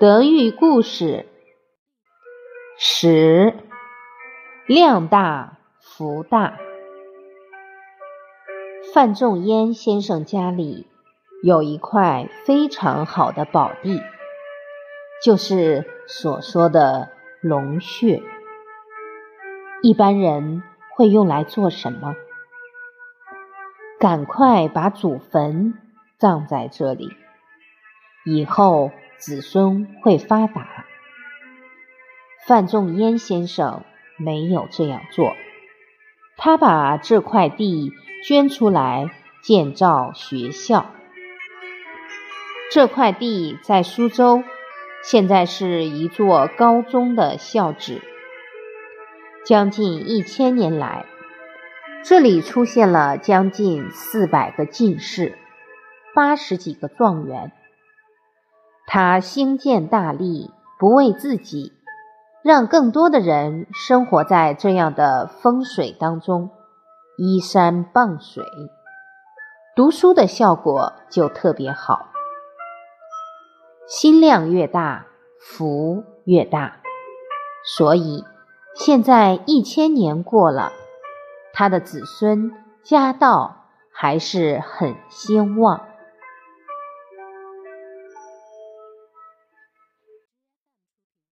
德育故事：十量大福大。范仲淹先生家里有一块非常好的宝地，就是所说的龙穴。一般人会用来做什么？赶快把祖坟葬在这里，以后。子孙会发达。范仲淹先生没有这样做，他把这块地捐出来建造学校。这块地在苏州，现在是一座高中的校址。将近一千年来，这里出现了将近四百个进士，八十几个状元。他兴建大利，不为自己，让更多的人生活在这样的风水当中，依山傍水，读书的效果就特别好。心量越大，福越大。所以现在一千年过了，他的子孙家道还是很兴旺。